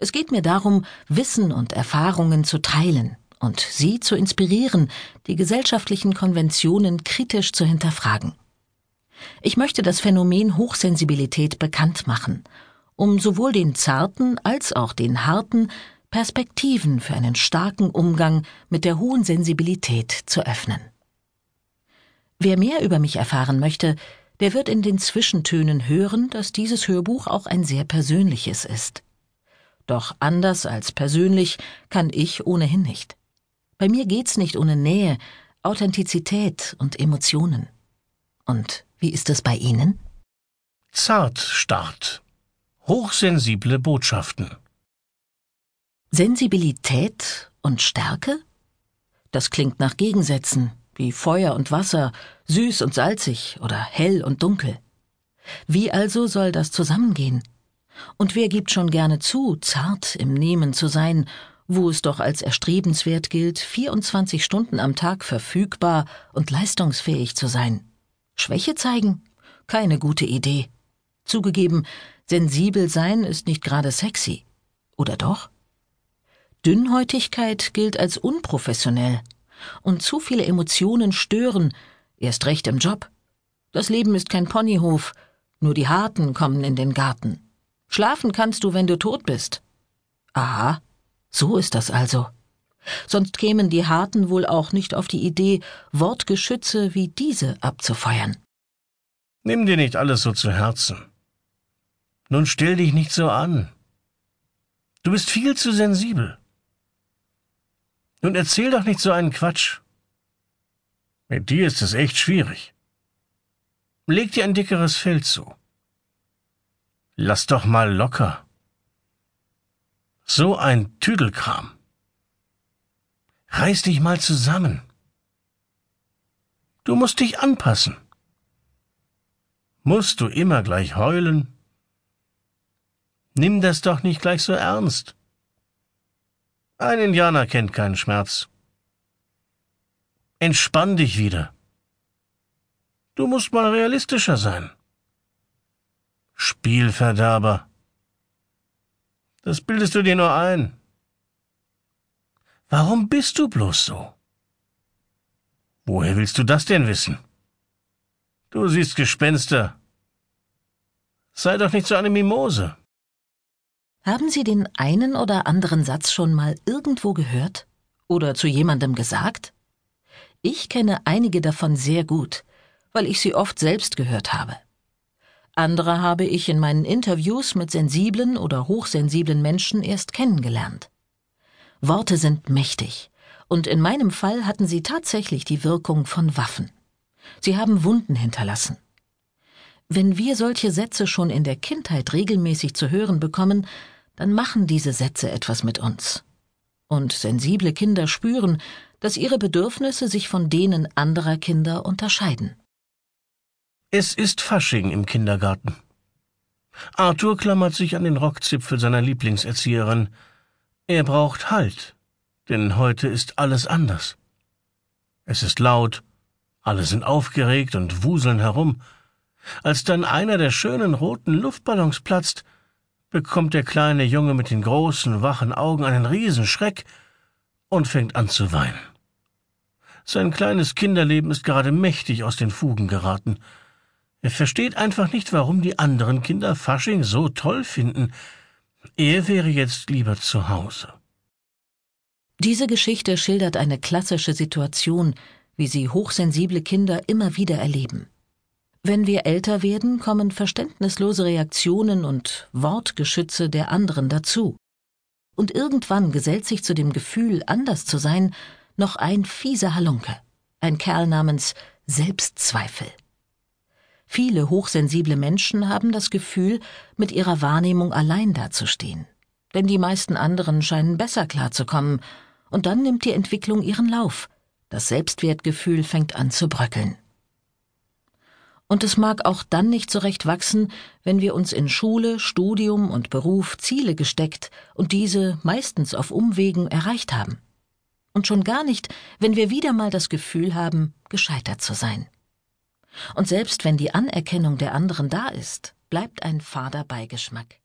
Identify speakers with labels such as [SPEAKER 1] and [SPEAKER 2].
[SPEAKER 1] Es geht mir darum, Wissen und Erfahrungen zu teilen und Sie zu inspirieren, die gesellschaftlichen Konventionen kritisch zu hinterfragen. Ich möchte das Phänomen Hochsensibilität bekannt machen, um sowohl den zarten als auch den harten Perspektiven für einen starken Umgang mit der hohen Sensibilität zu öffnen. Wer mehr über mich erfahren möchte, der wird in den Zwischentönen hören, dass dieses Hörbuch auch ein sehr persönliches ist. Doch anders als persönlich kann ich ohnehin nicht. Bei mir geht's nicht ohne Nähe, Authentizität und Emotionen. Und wie ist es bei Ihnen?
[SPEAKER 2] Zartstart. Hochsensible Botschaften.
[SPEAKER 1] Sensibilität und Stärke? Das klingt nach Gegensätzen, wie Feuer und Wasser, süß und salzig oder hell und dunkel. Wie also soll das zusammengehen? Und wer gibt schon gerne zu, zart im Nehmen zu sein, wo es doch als erstrebenswert gilt, 24 Stunden am Tag verfügbar und leistungsfähig zu sein? Schwäche zeigen? Keine gute Idee. Zugegeben, sensibel sein ist nicht gerade sexy. Oder doch? Dünnhäutigkeit gilt als unprofessionell und zu viele Emotionen stören, erst recht im Job. Das Leben ist kein Ponyhof, nur die Harten kommen in den Garten. Schlafen kannst du, wenn du tot bist. Aha, so ist das also. Sonst kämen die Harten wohl auch nicht auf die Idee, Wortgeschütze wie diese abzufeuern.
[SPEAKER 2] Nimm dir nicht alles so zu Herzen. Nun stell dich nicht so an. Du bist viel zu sensibel. Nun erzähl doch nicht so einen Quatsch. Mit dir ist es echt schwierig. Leg dir ein dickeres Fell zu. Lass doch mal locker. So ein Tüdelkram. Reiß dich mal zusammen. Du musst dich anpassen. Musst du immer gleich heulen? Nimm das doch nicht gleich so ernst. Ein Indianer kennt keinen Schmerz. Entspann dich wieder. Du musst mal realistischer sein. Spielverderber. Das bildest du dir nur ein. Warum bist du bloß so? Woher willst du das denn wissen? Du siehst Gespenster. Sei doch nicht so eine Mimose.
[SPEAKER 1] Haben Sie den einen oder anderen Satz schon mal irgendwo gehört? Oder zu jemandem gesagt? Ich kenne einige davon sehr gut, weil ich sie oft selbst gehört habe. Andere habe ich in meinen Interviews mit sensiblen oder hochsensiblen Menschen erst kennengelernt. Worte sind mächtig, und in meinem Fall hatten sie tatsächlich die Wirkung von Waffen. Sie haben Wunden hinterlassen. Wenn wir solche Sätze schon in der Kindheit regelmäßig zu hören bekommen, dann machen diese Sätze etwas mit uns. Und sensible Kinder spüren, dass ihre Bedürfnisse sich von denen anderer Kinder unterscheiden.
[SPEAKER 2] Es ist Fasching im Kindergarten. Arthur klammert sich an den Rockzipfel seiner Lieblingserzieherin. Er braucht Halt, denn heute ist alles anders. Es ist laut, alle sind aufgeregt und wuseln herum, als dann einer der schönen roten Luftballons platzt, bekommt der kleine Junge mit den großen, wachen Augen einen Riesenschreck und fängt an zu weinen. Sein kleines Kinderleben ist gerade mächtig aus den Fugen geraten. Er versteht einfach nicht, warum die anderen Kinder Fasching so toll finden. Er wäre jetzt lieber zu Hause.
[SPEAKER 1] Diese Geschichte schildert eine klassische Situation, wie sie hochsensible Kinder immer wieder erleben. Wenn wir älter werden, kommen verständnislose Reaktionen und Wortgeschütze der anderen dazu. Und irgendwann gesellt sich zu dem Gefühl, anders zu sein, noch ein fieser Halunke, ein Kerl namens Selbstzweifel. Viele hochsensible Menschen haben das Gefühl, mit ihrer Wahrnehmung allein dazustehen. Denn die meisten anderen scheinen besser klarzukommen, und dann nimmt die Entwicklung ihren Lauf. Das Selbstwertgefühl fängt an zu bröckeln. Und es mag auch dann nicht so recht wachsen, wenn wir uns in Schule, Studium und Beruf Ziele gesteckt und diese meistens auf Umwegen erreicht haben. Und schon gar nicht, wenn wir wieder mal das Gefühl haben, gescheitert zu sein. Und selbst wenn die Anerkennung der anderen da ist, bleibt ein fader Beigeschmack.